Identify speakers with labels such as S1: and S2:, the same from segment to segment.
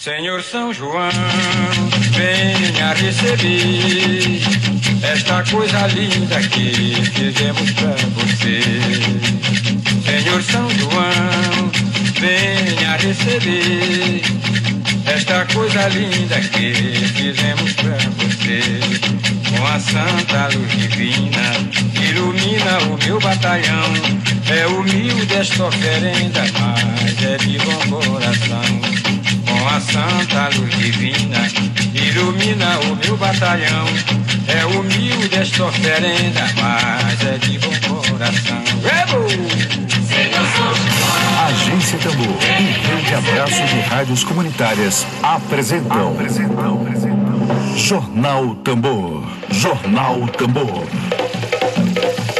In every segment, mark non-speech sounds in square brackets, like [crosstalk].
S1: Senhor São João, venha receber esta coisa linda que fizemos pra você. Senhor São João, venha receber esta coisa linda que fizemos pra você. Com a santa luz divina, ilumina o meu batalhão. É humilde esta oferenda, mas é de bom coração santa luz divina, ilumina o meu batalhão. É humilde esta oferenda, mas é de bom coração.
S2: Agência Tambor e Rede Abraço de Rádios Comunitárias apresentam, apresentam, apresentam. Jornal Tambor. Jornal Tambor.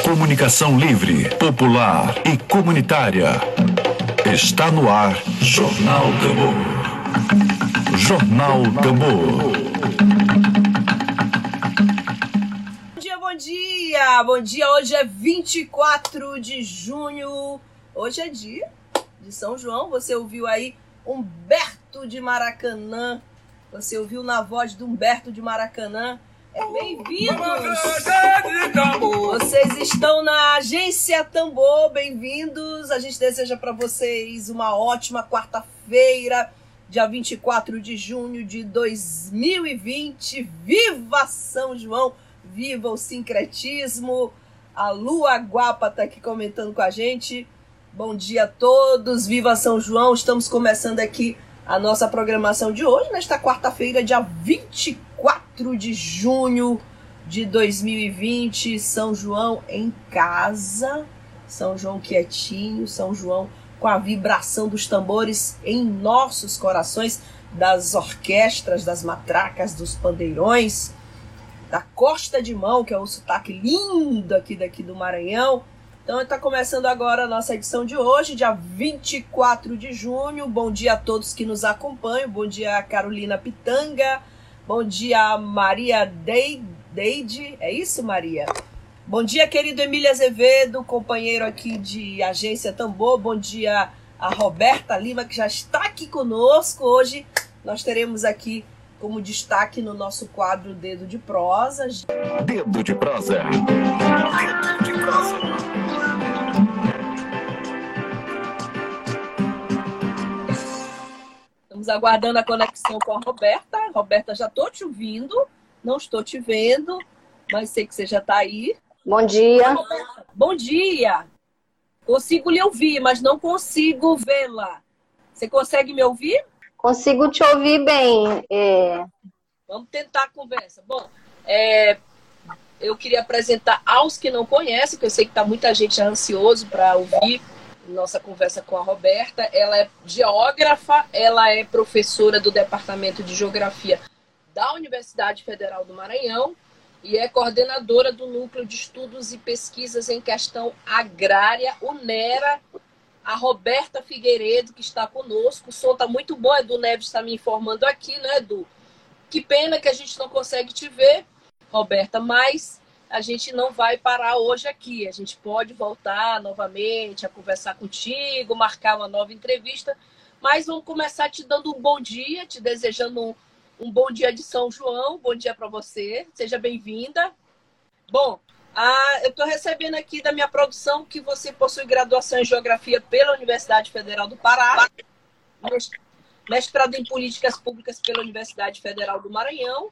S2: Comunicação livre, popular e comunitária. Está no ar Jornal Tambor. Jornal Tambor.
S3: Bom dia, bom dia! Bom dia, hoje é 24 de junho. Hoje é dia de São João. Você ouviu aí Humberto de Maracanã. Você ouviu na voz do Humberto de Maracanã. É bem-vindos! Vocês estão na Agência Tambor, bem-vindos. A gente deseja para vocês uma ótima quarta-feira dia 24 de junho de 2020. Viva São João! Viva o sincretismo! A Lua Guapa está aqui comentando com a gente. Bom dia a todos, viva São João! Estamos começando aqui a nossa programação de hoje, nesta quarta-feira, dia 24 de junho de 2020. São João em casa, São João quietinho, São João com a vibração dos tambores em nossos corações, das orquestras, das matracas, dos pandeirões, da Costa de Mão, que é um sotaque lindo aqui daqui do Maranhão. Então está começando agora a nossa edição de hoje, dia 24 de junho. Bom dia a todos que nos acompanham. Bom dia Carolina Pitanga. Bom dia Maria Deide. É isso, Maria? Bom dia, querido Emílio Azevedo, companheiro aqui de Agência Tambor. Bom dia a Roberta Lima, que já está aqui conosco. Hoje nós teremos aqui como destaque no nosso quadro Dedo de Prosa.
S2: Dedo de Prosa. Dedo de Prosa.
S3: Estamos aguardando a conexão com a Roberta. Roberta, já estou te ouvindo, não estou te vendo, mas sei que você já está aí.
S4: Bom dia.
S3: Bom dia. Consigo lhe ouvir, mas não consigo vê-la. Você consegue me ouvir?
S4: Consigo te ouvir bem. É...
S3: Vamos tentar a conversa. Bom, é... eu queria apresentar aos que não conhecem, que eu sei que está muita gente ansioso para ouvir nossa conversa com a Roberta. Ela é geógrafa, ela é professora do Departamento de Geografia da Universidade Federal do Maranhão e é coordenadora do Núcleo de Estudos e Pesquisas em Questão Agrária, UNERA, a Roberta Figueiredo, que está conosco. O som está muito bom, Edu Neves está me informando aqui, né, Edu? Que pena que a gente não consegue te ver, Roberta, mas a gente não vai parar hoje aqui. A gente pode voltar novamente a conversar contigo, marcar uma nova entrevista, mas vamos começar te dando um bom dia, te desejando um um bom dia de São João, bom dia para você, seja bem-vinda. Bom, eu estou recebendo aqui da minha produção que você possui graduação em Geografia pela Universidade Federal do Pará, mestrado em Políticas Públicas pela Universidade Federal do Maranhão,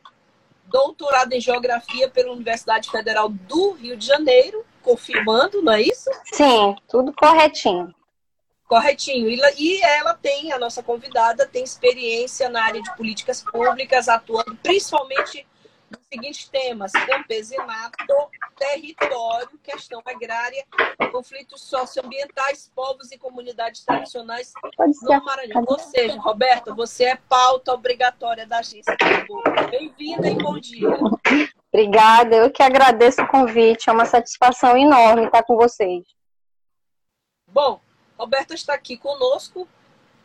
S3: doutorado em Geografia pela Universidade Federal do Rio de Janeiro, confirmando, não é isso?
S4: Sim, tudo corretinho.
S3: Corretinho. E ela tem, a nossa convidada, tem experiência na área de políticas públicas, atuando principalmente nos seguintes temas: campesinato, território, questão agrária, conflitos socioambientais, povos e comunidades tradicionais no Maranhão. Ou seja, Roberta, você é pauta obrigatória da agência. Bem-vinda e bom dia.
S4: Obrigada, eu que agradeço o convite, é uma satisfação enorme estar com vocês.
S3: Bom, Roberta está aqui conosco,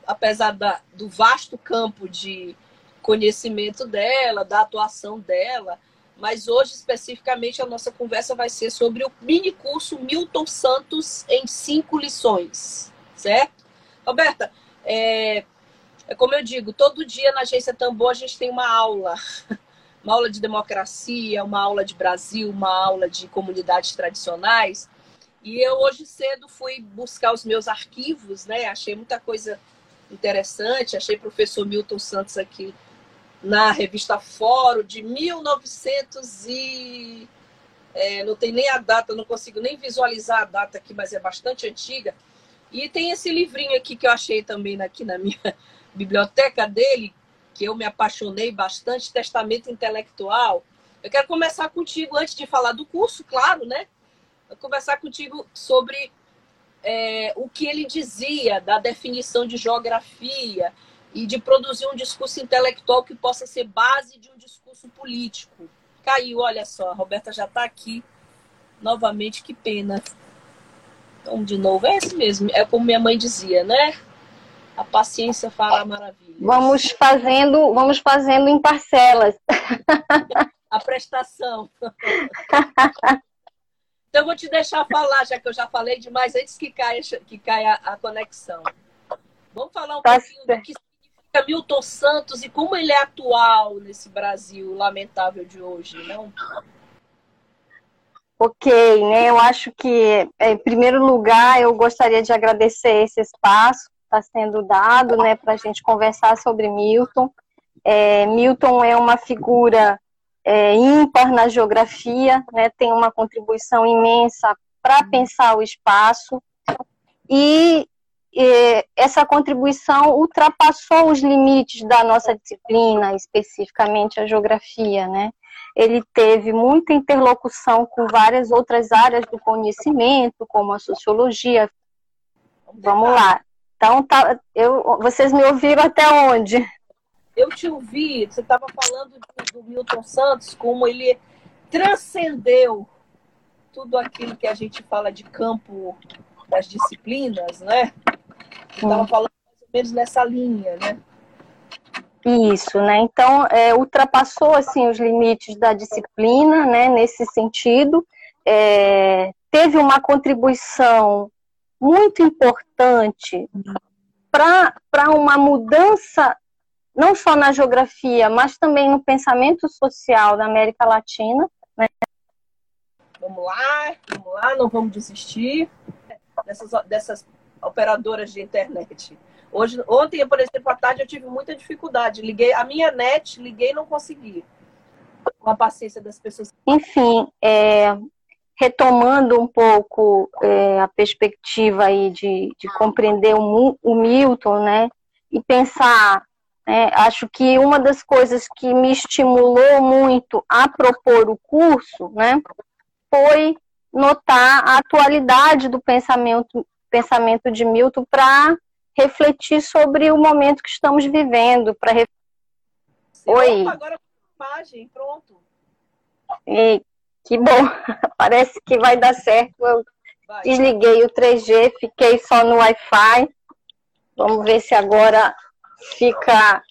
S3: apesar da, do vasto campo de conhecimento dela, da atuação dela, mas hoje especificamente a nossa conversa vai ser sobre o mini curso Milton Santos em cinco lições, certo? Roberta, é, É como eu digo, todo dia na agência Tambor a gente tem uma aula. [laughs] Uma aula de democracia, uma aula de Brasil, uma aula de comunidades tradicionais. E eu hoje cedo fui buscar os meus arquivos, né? Achei muita coisa interessante. Achei professor Milton Santos aqui na revista Fórum de 1900 e é, não tem nem a data, não consigo nem visualizar a data aqui, mas é bastante antiga. E tem esse livrinho aqui que eu achei também aqui na minha [laughs] biblioteca dele, que eu me apaixonei bastante, Testamento Intelectual. Eu quero começar contigo, antes de falar do curso, claro, né? Conversar contigo sobre é, o que ele dizia da definição de geografia e de produzir um discurso intelectual que possa ser base de um discurso político. Caiu, olha só, a Roberta já está aqui novamente, que pena. Então, de novo, é esse mesmo, é como minha mãe dizia, né? A paciência fala maravilha.
S4: Vamos fazendo, vamos fazendo em parcelas.
S3: A prestação. [laughs] Então eu vou te deixar falar, já que eu já falei demais antes que caia, que caia a conexão. Vamos falar um tá pouquinho certo. do que significa Milton Santos e como ele é atual nesse Brasil lamentável de hoje, não?
S4: Ok, né? Eu acho que, em primeiro lugar, eu gostaria de agradecer esse espaço está sendo dado, né, para a gente conversar sobre Milton. É, Milton é uma figura é, ímpar na geografia, né, tem uma contribuição imensa para pensar o espaço e, e essa contribuição ultrapassou os limites da nossa disciplina, especificamente a geografia, né? Ele teve muita interlocução com várias outras áreas do conhecimento, como a sociologia. Vamos lá. Então, tá, eu, vocês me ouviram até onde?
S3: Eu te ouvi, você estava falando do, do Milton Santos, como ele transcendeu tudo aquilo que a gente fala de campo das disciplinas, né? Estava falando mais ou menos nessa linha, né?
S4: Isso, né? Então, é, ultrapassou assim os limites da disciplina, né? Nesse sentido, é, teve uma contribuição muito importante para uma mudança, não só na geografia, mas também no pensamento social da América Latina. Né?
S3: Vamos lá, vamos lá, não vamos desistir dessas, dessas operadoras de internet. Hoje, ontem, por exemplo, à tarde eu tive muita dificuldade. Liguei a minha net, liguei e não consegui. Com a paciência das pessoas.
S4: Enfim, é, retomando um pouco é, a perspectiva aí de, de compreender o, o, Milton, né, e pensar, né, acho que uma das coisas que me estimulou muito a propor o curso, né, foi notar a atualidade do pensamento, pensamento de Milton para refletir sobre o momento que estamos vivendo, para
S3: Oi. Agora imagem, pronto.
S4: E que bom, [laughs] parece que vai dar certo. Eu vai. desliguei o 3G, fiquei só no Wi-Fi. Vamos ver se agora fica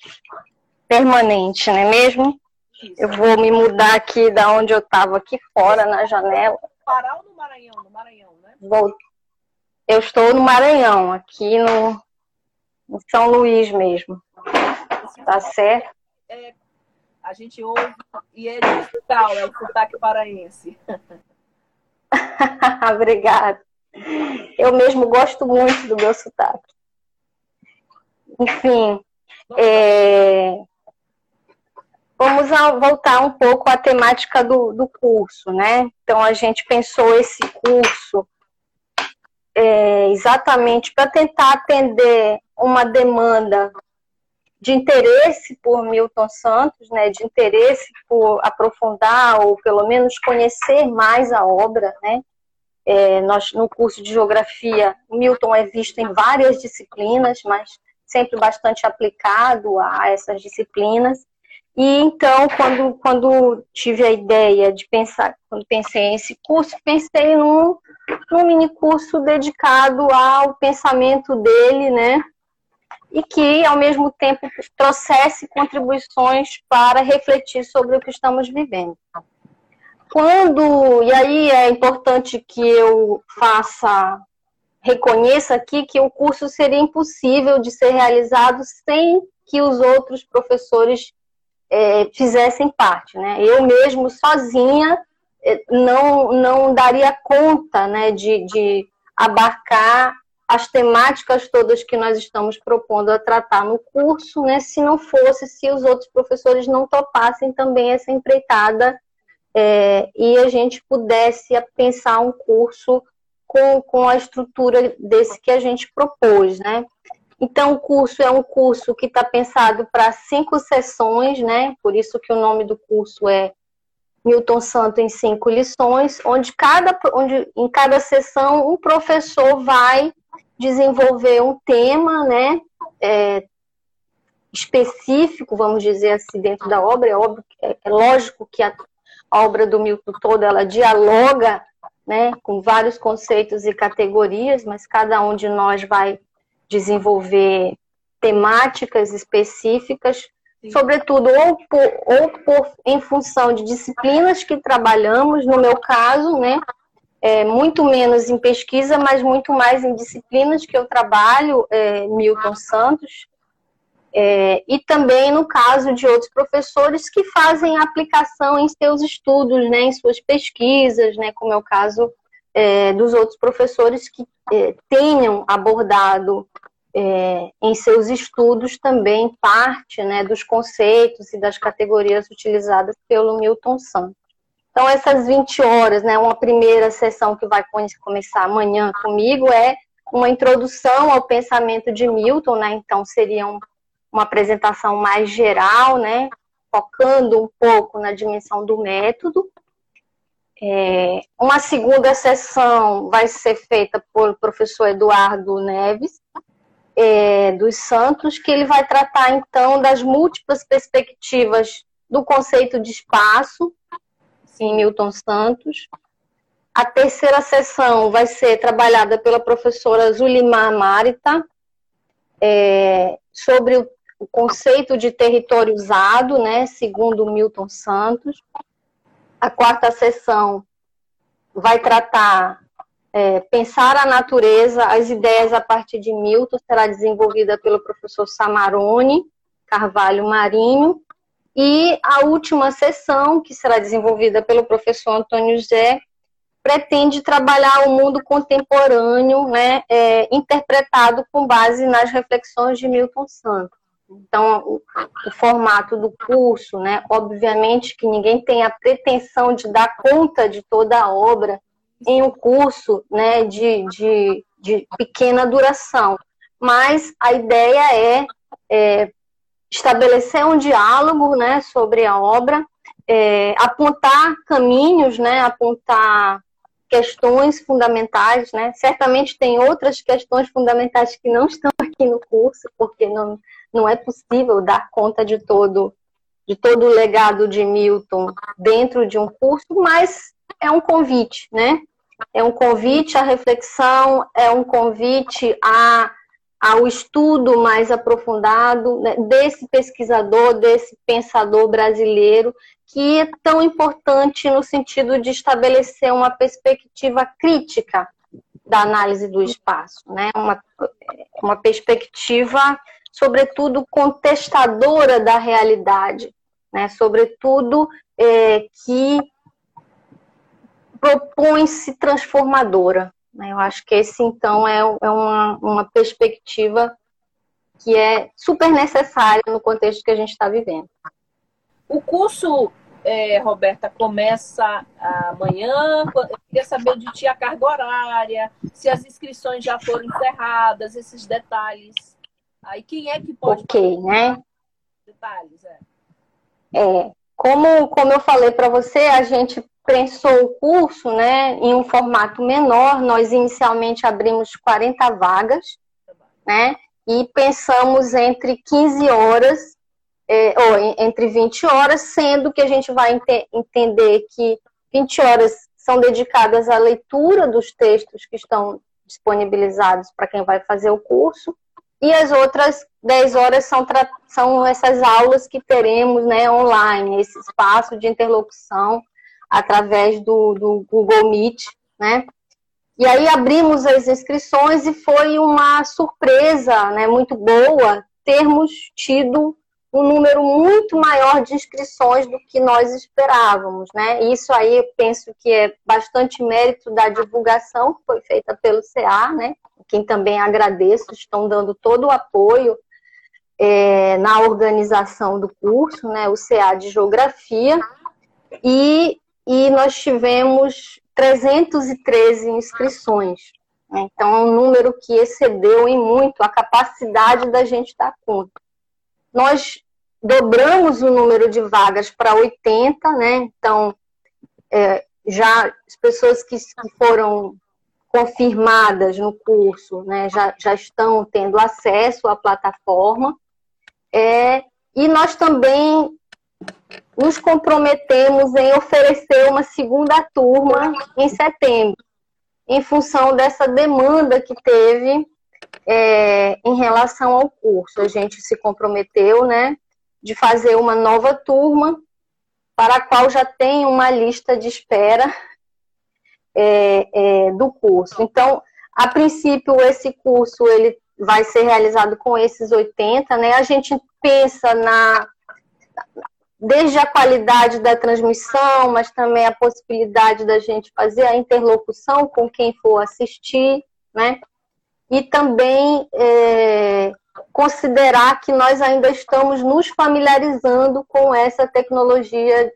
S4: permanente, não é mesmo? Isso. Eu vou me mudar aqui da onde eu estava, aqui fora, na janela.
S3: Pará ou no Maranhão? No Maranhão, né?
S4: Vou... Eu estou no Maranhão, aqui no, no São Luís mesmo. Tá certo?
S3: É, a gente ouve e é digital, é o sotaque paraense. [laughs]
S4: Obrigada. Eu mesmo gosto muito do meu sotaque. Enfim, é... vamos voltar um pouco à temática do, do curso, né? Então, a gente pensou esse curso é, exatamente para tentar atender uma demanda de interesse por Milton Santos, né, de interesse por aprofundar ou pelo menos conhecer mais a obra, né? É, nós no curso de geografia, Milton é visto em várias disciplinas, mas sempre bastante aplicado a essas disciplinas. E então, quando, quando tive a ideia de pensar, quando pensei nesse curso, pensei num, num mini curso dedicado ao pensamento dele, né? e que, ao mesmo tempo, trouxesse contribuições para refletir sobre o que estamos vivendo. Quando, e aí é importante que eu faça, reconheça aqui que o curso seria impossível de ser realizado sem que os outros professores é, fizessem parte. Né? Eu mesmo, sozinha, é, não, não daria conta né, de, de abarcar as temáticas todas que nós estamos propondo a tratar no curso, né, se não fosse, se os outros professores não topassem também essa empreitada é, e a gente pudesse pensar um curso com, com a estrutura desse que a gente propôs, né? Então, o curso é um curso que está pensado para cinco sessões, né? Por isso que o nome do curso é Milton Santo em cinco lições, onde, cada, onde em cada sessão um professor vai desenvolver um tema, né? É, específico, vamos dizer assim, dentro da obra. É, óbvio, é, é lógico que a, a obra do Milton toda ela dialoga né, com vários conceitos e categorias, mas cada um de nós vai desenvolver temáticas específicas, Sim. sobretudo ou, por, ou por, em função de disciplinas que trabalhamos, no meu caso, né, é, muito menos em pesquisa, mas muito mais em disciplinas que eu trabalho, é, Milton Santos, é, e também no caso de outros professores que fazem aplicação em seus estudos, né, em suas pesquisas, né, como é o caso é, dos outros professores que é, tenham abordado é, em seus estudos também parte né, dos conceitos e das categorias utilizadas pelo Milton Santos. Então, essas 20 horas, né, uma primeira sessão que vai começar amanhã comigo é uma introdução ao pensamento de Milton, né, então seriam uma apresentação mais geral, né, focando um pouco na dimensão do método. É, uma segunda sessão vai ser feita por professor Eduardo Neves, é, dos Santos, que ele vai tratar então das múltiplas perspectivas do conceito de espaço, em Milton Santos. A terceira sessão vai ser trabalhada pela professora Zulimar Marita, é, sobre o o conceito de território usado, né, segundo Milton Santos. A quarta sessão vai tratar é, pensar a natureza, as ideias a partir de Milton, será desenvolvida pelo professor Samarone Carvalho Marinho. E a última sessão, que será desenvolvida pelo professor Antônio Zé, pretende trabalhar o mundo contemporâneo, né, é, interpretado com base nas reflexões de Milton Santos. Então, o, o, formato do curso, né? Obviamente que ninguém tem a pretensão de dar conta de toda a obra em um curso né, de, de, de pequena duração. Mas a ideia é, é estabelecer um diálogo né, sobre a obra, é, apontar caminhos, né, apontar questões fundamentais, né? Certamente tem outras questões fundamentais que não estão aqui no curso, porque não, não é possível dar conta de todo de todo o legado de Milton dentro de um curso, mas é um convite, né? É um convite à reflexão, é um convite a, ao estudo mais aprofundado né, desse pesquisador, desse pensador brasileiro, que é tão importante no sentido de estabelecer uma perspectiva crítica da análise do espaço, né? Uma, uma perspectiva sobretudo contestadora da realidade, né? sobretudo é, que propõe-se transformadora. Né? Eu acho que esse, então, é, é uma, uma perspectiva que é super necessária no contexto que a gente está vivendo.
S3: O curso, é, Roberta, começa amanhã. Eu queria saber de ti a carga horária, se as inscrições já foram encerradas, esses detalhes. Aí quem é que pode.
S4: Ok, né?
S3: Detalhes, é.
S4: É, como, como eu falei para você, a gente pensou o curso né, em um formato menor. Nós inicialmente abrimos 40 vagas, né? E pensamos entre 15 horas, é, ou entre 20 horas, sendo que a gente vai ente entender que 20 horas são dedicadas à leitura dos textos que estão disponibilizados para quem vai fazer o curso, e as outras 10 horas são, são essas aulas que teremos né, online, esse espaço de interlocução através do, do Google Meet, né? E aí abrimos as inscrições e foi uma surpresa né, muito boa termos tido um número muito maior de inscrições do que nós esperávamos, né? Isso aí eu penso que é bastante mérito da divulgação que foi feita pelo CA, né? Quem também agradeço, estão dando todo o apoio é, na organização do curso, né? O CA de Geografia, e, e nós tivemos 313 inscrições. Né? Então, é um número que excedeu em muito a capacidade da gente dar conta. Nós dobramos o número de vagas para 80, né? Então, é, já as pessoas que, foram confirmadas no curso né, já, já estão tendo acesso à plataforma. É, e nós também nos comprometemos em oferecer uma segunda turma em setembro, em função dessa demanda que teve é, em relação ao curso. A gente se comprometeu, né, de fazer uma nova turma, para a qual já tem uma lista de espera é, é, do curso. Então, a princípio, esse curso ele vai ser realizado com esses 80, né? A gente pensa na desde a qualidade da transmissão, mas também a possibilidade da gente fazer a interlocução com quem for assistir, né? E também é, considerar que nós ainda estamos nos familiarizando com essa tecnologia,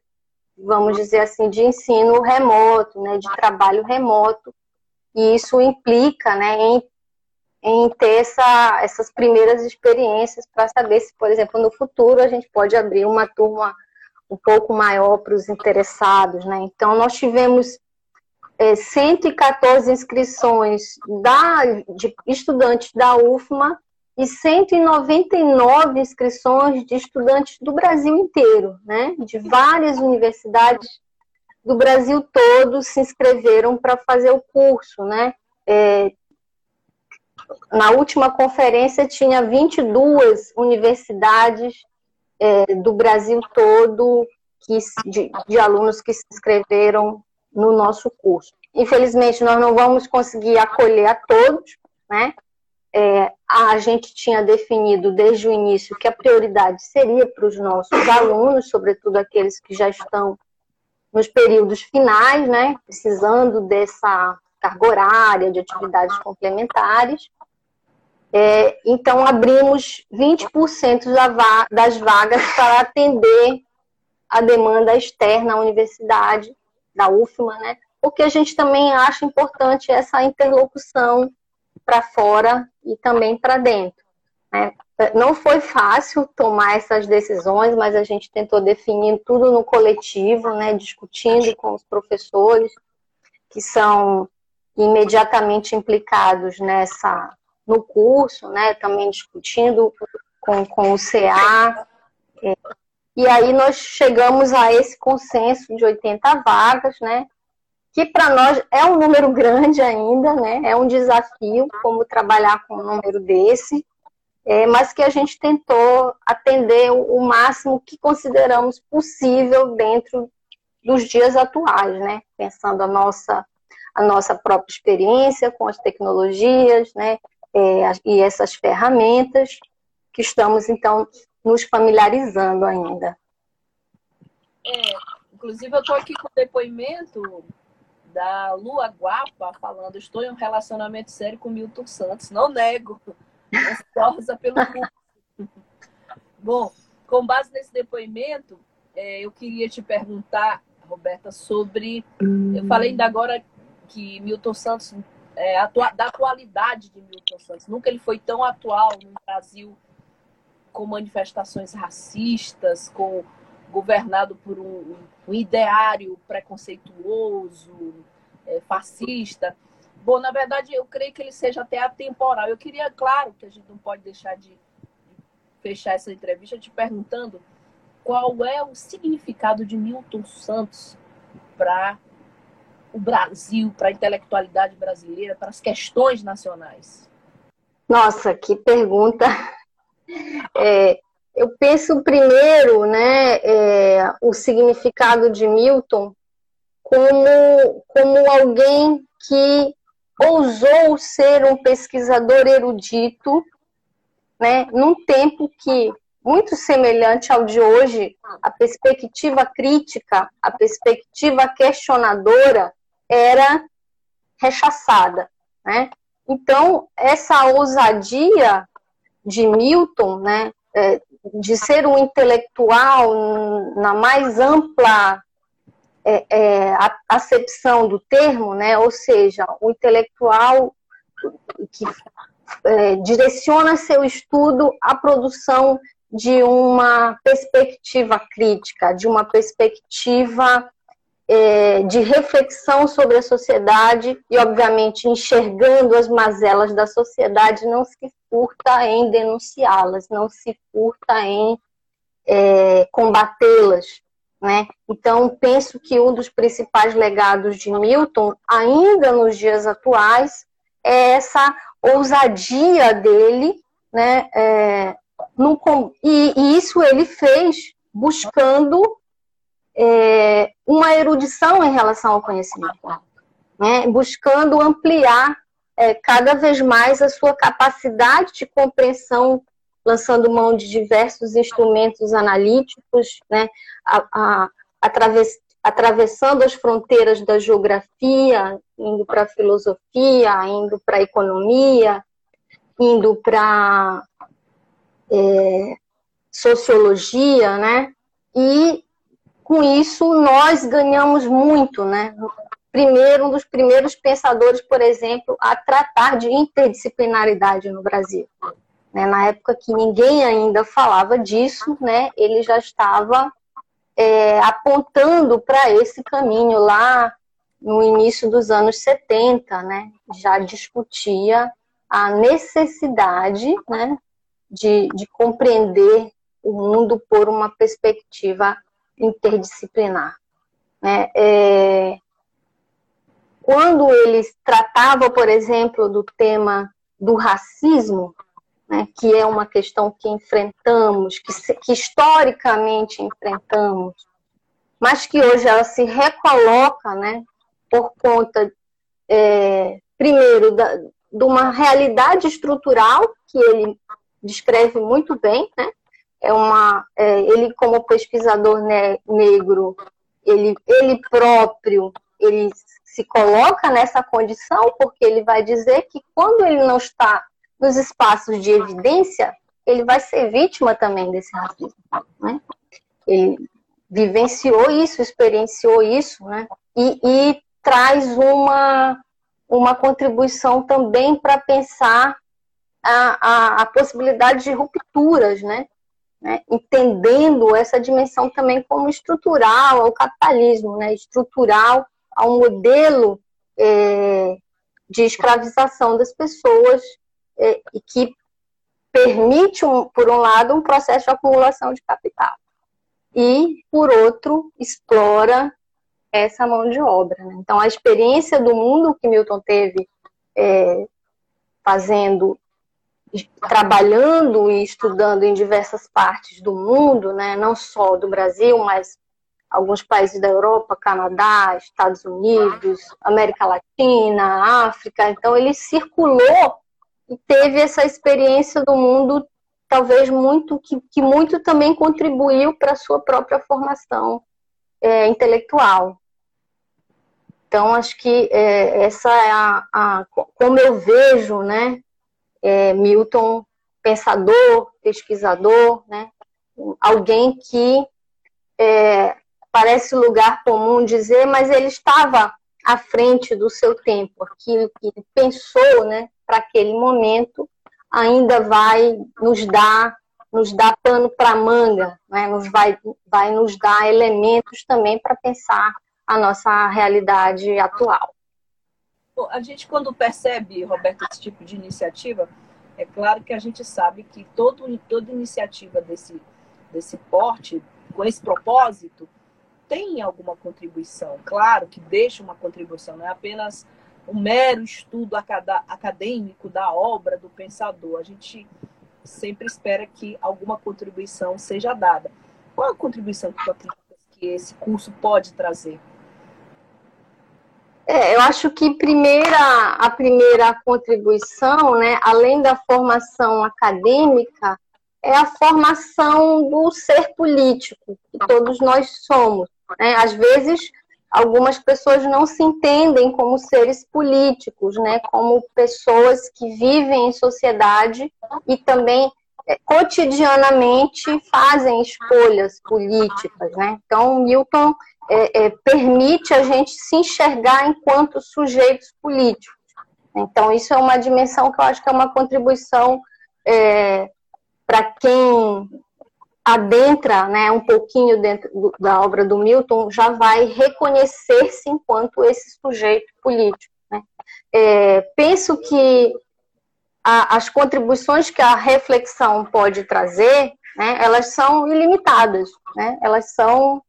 S4: vamos dizer assim, de ensino remoto, né, de trabalho remoto, e isso implica, né, em, em ter essa, essas primeiras experiências para saber se, por exemplo, no futuro a gente pode abrir uma turma um pouco maior para os interessados, né? Então nós tivemos é, 114 inscrições da, de estudantes da UFMA e 199 inscrições de estudantes do Brasil inteiro, né? De várias universidades do Brasil todo se inscreveram para fazer o curso, né? É, na última conferência tinha 22 universidades é, do Brasil todo que, de, de alunos que se inscreveram no nosso curso. Infelizmente, nós não vamos conseguir acolher a todos, né? É, a gente tinha definido desde o início que a prioridade seria para os nossos alunos, sobretudo aqueles que já estão nos períodos finais, né, precisando dessa carga horária, de atividades complementares. É, então, abrimos 20% das vagas para atender a demanda externa à universidade, da UFMA, né, porque a gente também acha importante essa interlocução para fora e também para dentro. Né? Não foi fácil tomar essas decisões, mas a gente tentou definir tudo no coletivo, né, discutindo com os professores que são imediatamente implicados nessa no curso, né, também discutindo com, com o CA. É, e aí nós chegamos a esse consenso de 80 vagas, né, que para nós é um número grande ainda, né? É um desafio como trabalhar com um número desse, é, mas que a gente tentou atender o, máximo que consideramos possível dentro dos dias atuais, né? Pensando a nossa a nossa própria experiência com as tecnologias, né? É, e essas ferramentas que estamos então nos familiarizando ainda.
S3: É, inclusive eu estou aqui com o depoimento da Lua Guapa falando: Estou em um relacionamento sério com Milton Santos. Não nego. Ansiosa pelo curso. Bom, com base nesse depoimento, é, eu queria te perguntar, Roberta, sobre. Eu falei ainda agora que Milton Santos, é, atua, da atualidade de Milton Santos. Nunca ele foi tão atual no Brasil com manifestações racistas, com governado por um, um ideário preconceituoso, é, fascista. Bom, na verdade, eu creio que ele seja até atemporal. Eu queria, claro, que a gente não pode deixar de fechar essa entrevista te perguntando qual é o significado de Milton Santos para o Brasil, para a intelectualidade brasileira, para as questões nacionais.
S4: Nossa, que pergunta [laughs] é, eu penso primeiro, né, é, o significado de Milton como, como alguém que ousou ser um pesquisador erudito né, num tempo que muito semelhante ao de hoje, a perspectiva crítica, a perspectiva questionadora era rechaçada, né? Então, essa ousadia de Milton, né, é, de ser um intelectual na mais ampla é, é, acepção do termo, né, ou seja, o intelectual que é, direciona seu estudo à produção de uma perspectiva crítica, de uma perspectiva é, de reflexão sobre a sociedade e, obviamente, enxergando as mazelas da sociedade, não se furta em denunciá-las, não se furta em é, combatê-las. Né? Então, penso que um dos principais legados de Milton, ainda nos dias atuais, é essa ousadia dele, né? É, no, e, e, isso ele fez buscando é, uma erudição em relação ao conhecimento, né? buscando ampliar é, cada vez mais a sua capacidade de compreensão, lançando mão de diversos instrumentos analíticos, né? a, a, através, atravessando as fronteiras da geografia, indo para a filosofia, indo para a economia, indo para é, sociologia, né? E com isso nós ganhamos muito, né? Primeiro, um dos primeiros pensadores, por exemplo, a tratar de interdisciplinaridade no Brasil. Né? Na época que ninguém ainda falava disso, né? Ele já estava é, apontando para esse caminho lá no início dos anos 70, né? Já discutia a necessidade, né? De, de compreender o mundo por uma perspectiva interdisciplinar. Né? É, quando eles tratavam, por exemplo, do tema do racismo, né, que é uma questão que enfrentamos, que, que historicamente enfrentamos, mas que hoje ela se recoloca né, por conta, é, primeiro, da, de uma realidade estrutural que ele descreve muito bem, né, é uma, é, ele como pesquisador ne negro, ele, ele próprio, ele se coloca nessa condição porque ele vai dizer que quando ele não está nos espaços de evidência, ele vai ser vítima também desse racismo. Né? Ele vivenciou isso, experienciou isso, né? e, e traz uma, uma contribuição também para pensar a, a, a, possibilidade de rupturas, né? né? entendendo essa dimensão também como estrutural ao capitalismo, né? estrutural ao modelo é, de escravização das pessoas é, e que permite, um, por um lado, um processo de acumulação de capital e, por outro, explora essa mão de obra. Né? Então, a experiência do mundo que Milton teve é, fazendo trabalhando e estudando em diversas partes do mundo, né, não só do Brasil, mas alguns países da Europa, Canadá, Estados Unidos, América Latina, África. Então ele circulou e teve essa experiência do mundo, talvez muito que, que muito também contribuiu para a sua própria formação é, intelectual. Então acho que é, essa é a, a, como eu vejo, né, é, Milton, pensador, pesquisador, né? alguém que é, parece lugar comum dizer, mas ele estava à frente do seu tempo. Aquilo que pensou né, para aquele momento ainda vai nos dar nos dar pano para manga, né? nos vai, vai nos dar elementos também para pensar a nossa realidade atual.
S3: Bom, a gente, quando percebe, Roberto, esse tipo de iniciativa, é claro que a gente sabe que todo, toda iniciativa desse, desse porte, com esse propósito, tem alguma contribuição. Claro que deixa uma contribuição, não é apenas um mero estudo acadêmico da obra do pensador. A gente sempre espera que alguma contribuição seja dada. Qual a contribuição que que esse curso pode trazer?
S4: É, eu acho que primeira, a primeira contribuição, né, além da formação acadêmica, é a formação do ser político, que todos nós somos. Né? Às vezes, algumas pessoas não se entendem como seres políticos, né? como pessoas que vivem em sociedade e também é, cotidianamente fazem escolhas políticas. Né? Então, Milton é, é, permite a gente se enxergar enquanto sujeitos políticos. Então, isso é uma dimensão que eu acho que é uma contribuição é, para quem adentra né, um pouquinho dentro do, da obra do Milton, já vai reconhecer-se enquanto esse sujeito político. Né? É, penso que a, as contribuições que a reflexão pode trazer, né, elas são ilimitadas, né? elas são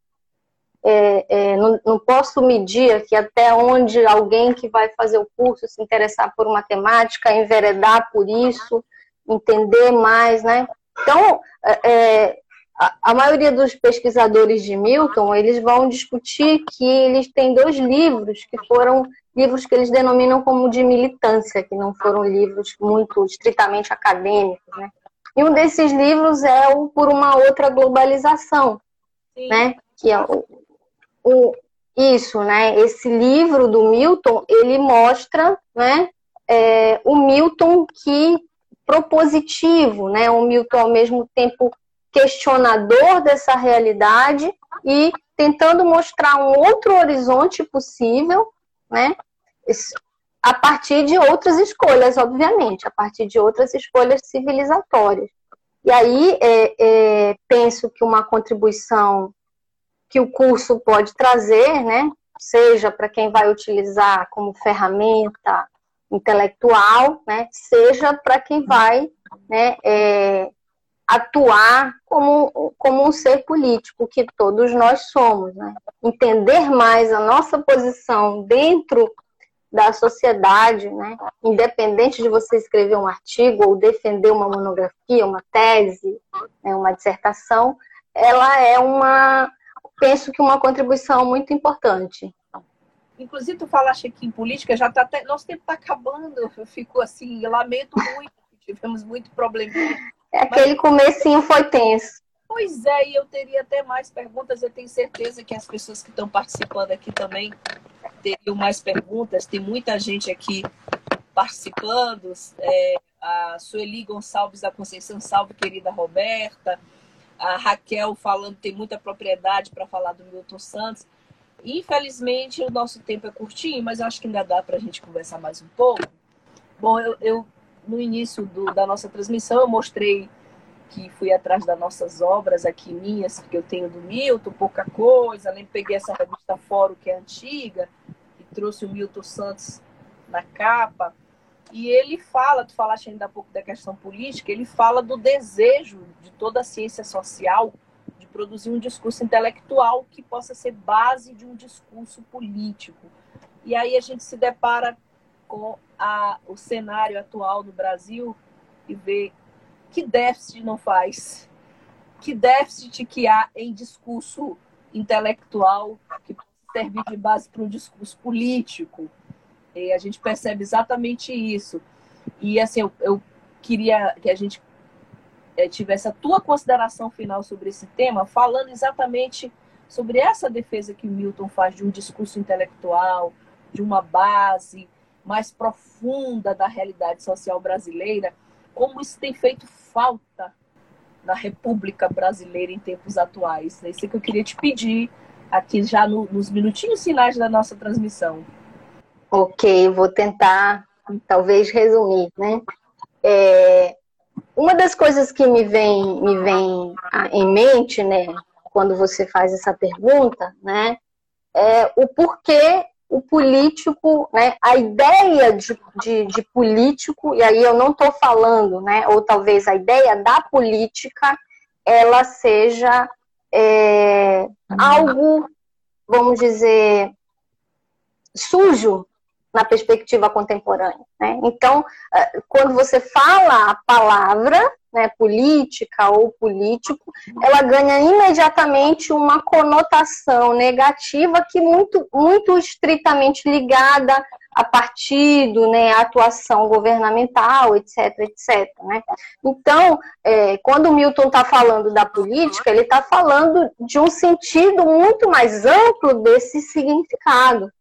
S4: é, é, não, não, posso medir aqui até onde alguém que vai fazer o curso se interessar por uma temática, enveredar por isso, entender mais, né? Então, é, é, a, maioria dos pesquisadores de Milton, eles vão discutir que eles têm dois livros que foram livros que eles denominam como de militância, que não foram livros muito estritamente acadêmicos, né? E um desses livros é o Por uma Outra Globalização, Sim. né? Que é o, o, isso, né? Esse livro do Milton, ele mostra, né? É, o Milton que propositivo, né? O Milton ao mesmo tempo questionador dessa realidade e tentando mostrar um outro horizonte possível, né? A partir de outras escolhas, obviamente, a partir de outras escolhas civilizatórias. E aí é, é, penso que uma contribuição que o curso pode trazer, né? Seja para quem vai utilizar como ferramenta intelectual, né? Seja para quem vai, né? É, atuar como, como um ser político que todos nós somos, né? Entender mais a nossa posição dentro da sociedade, né? Independente de você escrever um artigo ou defender uma monografia, uma tese, né? uma dissertação, ela é uma penso que uma contribuição muito importante.
S3: Inclusive, tu falaste aqui em política, já tá até, nosso tempo está acabando, eu fico assim, lamento muito, tivemos muito problema.
S4: É, aquele Mas... comecinho foi tenso.
S3: Pois é, e eu teria até mais perguntas, eu tenho certeza que as pessoas que estão participando aqui também teriam mais perguntas, tem muita gente aqui participando, é, a Sueli Gonçalves da Conceição, salve querida Roberta, a Raquel falando tem muita propriedade para falar do Milton Santos. Infelizmente, o nosso tempo é curtinho, mas acho que ainda dá para a gente conversar mais um pouco. Bom, eu, eu no início do, da nossa transmissão, eu mostrei que fui atrás das nossas obras aqui minhas, que eu tenho do Milton, pouca coisa. Nem peguei essa revista Fórum, que é antiga, e trouxe o Milton Santos na capa. E ele fala, tu falaste ainda há pouco da questão política, ele fala do desejo de toda a ciência social de produzir um discurso intelectual que possa ser base de um discurso político. E aí a gente se depara com a, o cenário atual no Brasil e vê que déficit não faz, que déficit que há em discurso intelectual que pode servir de base para um discurso político. E a gente percebe exatamente isso. E assim, eu, eu queria que a gente é, tivesse a tua consideração final sobre esse tema, falando exatamente sobre essa defesa que Milton faz de um discurso intelectual, de uma base mais profunda da realidade social brasileira, como isso tem feito falta na República Brasileira em tempos atuais. É isso que eu queria te pedir aqui já no, nos minutinhos finais da nossa transmissão.
S4: Ok, vou tentar talvez resumir, né? É, uma das coisas que me vem, me vem em mente, né, quando você faz essa pergunta, né, é o porquê o político, né, a ideia de, de, de político, e aí eu não estou falando, né, ou talvez a ideia da política, ela seja é, algo, vamos dizer, sujo, na perspectiva contemporânea. Né? Então, eh, quando você fala a palavra né, política ou político, ela ganha imediatamente uma conotação negativa que muito, muito estritamente ligada a partido, né, a atuação governamental, etc, etc. Né? Então, é, quando o Milton está falando da política, ele está falando de um sentido muito mais amplo desse significado,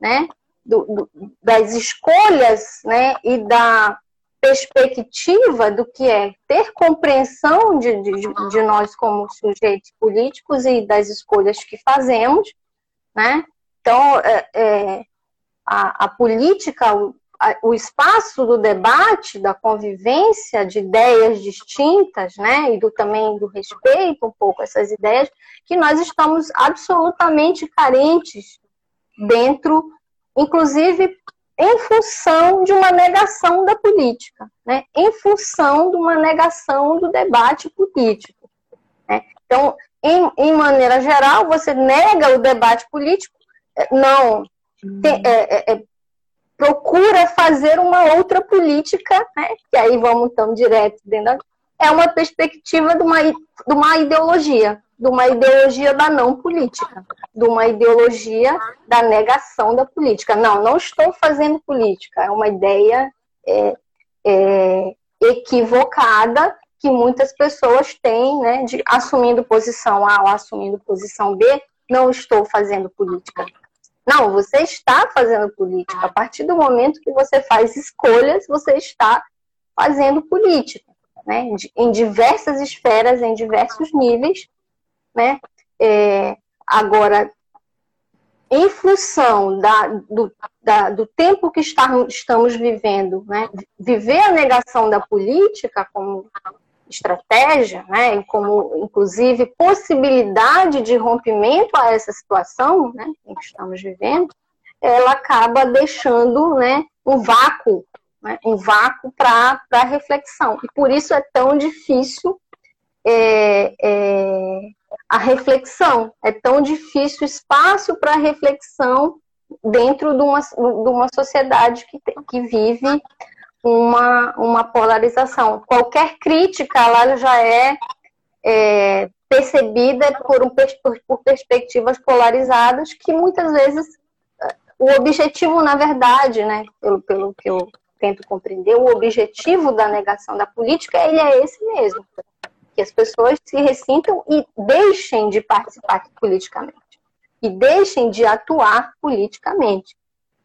S4: né? Do, do, das escolhas né, e da perspectiva do que é ter compreensão de, de, de nós como sujeitos políticos e das escolhas que fazemos, né? Então, é, é, a, a política, o, a, o espaço do debate, da convivência de ideias distintas, né, e do também do respeito um pouco a essas ideias, que nós estamos absolutamente carentes dentro, inclusive em função de uma negação da política, né? em função de uma negação do debate político. Né? Então, em, em maneira geral, você nega o debate político, não, tem, é, é, é, procura fazer uma outra política, né? que aí vamos tão direto dentro da... É uma perspectiva de uma, de uma ideologia, de uma ideologia da não política, de uma ideologia da negação da política. Não, não estou fazendo política, é uma ideia é, é, equivocada que muitas pessoas têm, né, de assumindo posição A ou assumindo posição B, não estou fazendo política. Não, você está fazendo política. A partir do momento que você faz escolhas, você está fazendo política, né? Em diversas esferas, em diversos níveis, né? É, agora, em função da, do, da, do tempo que está, estamos vivendo, né? Viver a negação da política como estratégia, né, como inclusive possibilidade de rompimento a essa situação, né, que estamos vivendo, ela acaba deixando, né, um vácuo, né, um vácuo para reflexão. E por isso é tão difícil é, é, a reflexão, é tão difícil espaço para reflexão dentro de uma, de uma sociedade que, que vive uma, uma polarização. Qualquer crítica ela já é, é percebida por, um, por, perspectivas polarizadas que muitas vezes o objetivo, na verdade, né, pelo, pelo que eu tento compreender, o objetivo da negação da política ele é esse mesmo. Que as pessoas se ressintam e deixem de participar politicamente. E deixem de atuar politicamente.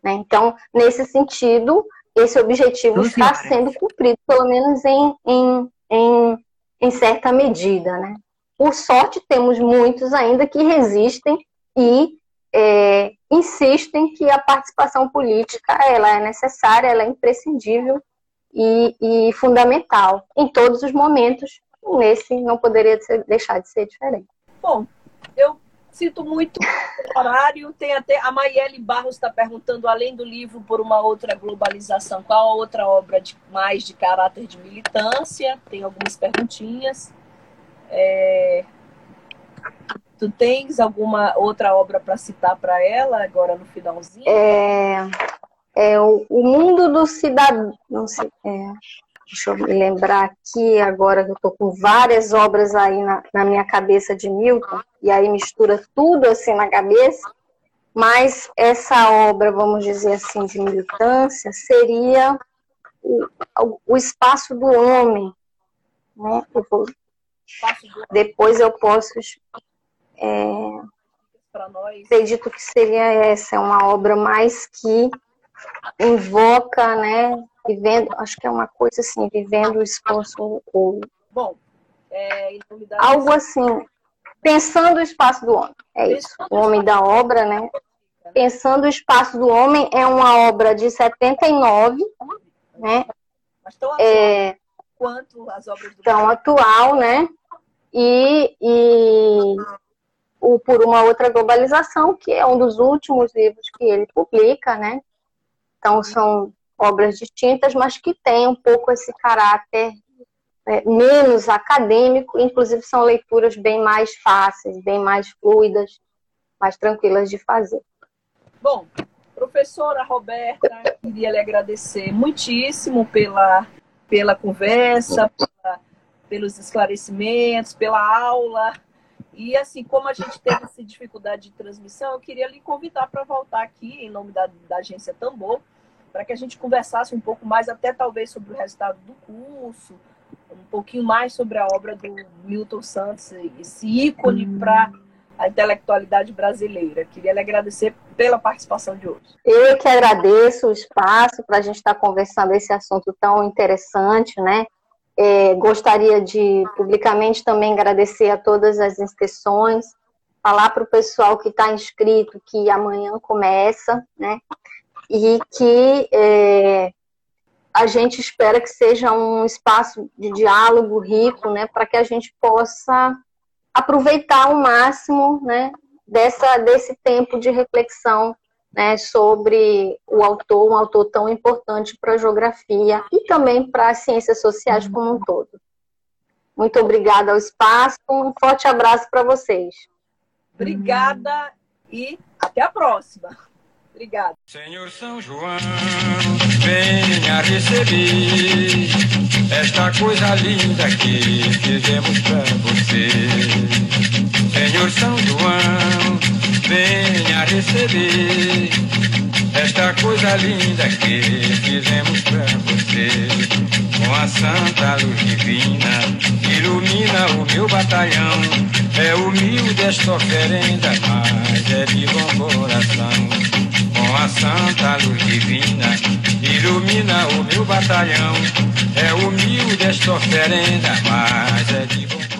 S4: Né? Então, nesse sentido, esse objetivo está sendo cumprido, pelo menos em, em, em, em certa medida. Né? Por sorte, temos muitos ainda que resistem e é, insistem que a participação política ela é necessária, ela é imprescindível e, e fundamental em todos os momentos. Nesse não poderia ser, deixar de ser diferente.
S3: Bom, eu Sinto muito o horário. Tem até a Maiele Barros está perguntando, além do livro por uma outra globalização, qual a outra obra de, mais de caráter de militância? Tem algumas perguntinhas. É... Tu tens alguma outra obra para citar para ela agora no finalzinho?
S4: É, é o, o mundo do cidadão. Não sei. É, Deixa eu me lembrar aqui, agora que eu estou com várias obras aí na, na minha cabeça de Milton, e aí mistura tudo assim na cabeça, mas essa obra, vamos dizer assim, de militância, seria o, o espaço do homem. Né? Eu vou, depois eu posso. É, acredito que seria essa, é uma obra mais que invoca, né, vivendo, acho que é uma coisa assim, vivendo o esforço ou
S3: Bom,
S4: é, algo assim, pensando o espaço do homem, é isso, o homem da obra, né? Pensando o espaço do homem é uma obra de 79, né?
S3: Mas tão atual é, quanto as obras do
S4: tão atual, né? E, e o Por uma Outra Globalização, que é um dos últimos livros que ele publica, né? Então, são obras distintas, mas que têm um pouco esse caráter é, menos acadêmico, inclusive são leituras bem mais fáceis, bem mais fluidas, mais tranquilas de fazer.
S3: Bom, Professora Roberta, queria lhe agradecer muitíssimo pela, pela conversa, pela, pelos esclarecimentos, pela aula. E assim, como a gente teve essa dificuldade de transmissão, eu queria lhe convidar para voltar aqui, em nome da, da agência Tambor, para que a gente conversasse um pouco mais, até talvez sobre o resultado do curso, um pouquinho mais sobre a obra do Milton Santos, esse ícone hum. para a intelectualidade brasileira. Queria lhe agradecer pela participação de hoje.
S4: Eu que agradeço o espaço para a gente estar conversando esse assunto tão interessante, né? É, gostaria de publicamente também agradecer a todas as inscrições, falar para o pessoal que está inscrito que amanhã começa, né? E que é, a gente espera que seja um espaço de diálogo rico, né, para que a gente possa aproveitar ao máximo, né, dessa desse tempo de reflexão, né, sobre o autor, um autor tão importante para a geografia e também para as ciências sociais como um todo. Muito obrigada ao espaço, um forte abraço para vocês.
S3: Obrigada e até a próxima. Obrigada.
S1: Senhor São João, venha receber esta coisa linda que fizemos pra você. Senhor São João, venha receber esta coisa linda que fizemos pra você. Com a santa luz divina, ilumina o meu batalhão. É humilde esta oferenda, mas é de bom coração com a santa luz divina, ilumina o meu batalhão. É humilde esta oferenda, mas é de bom.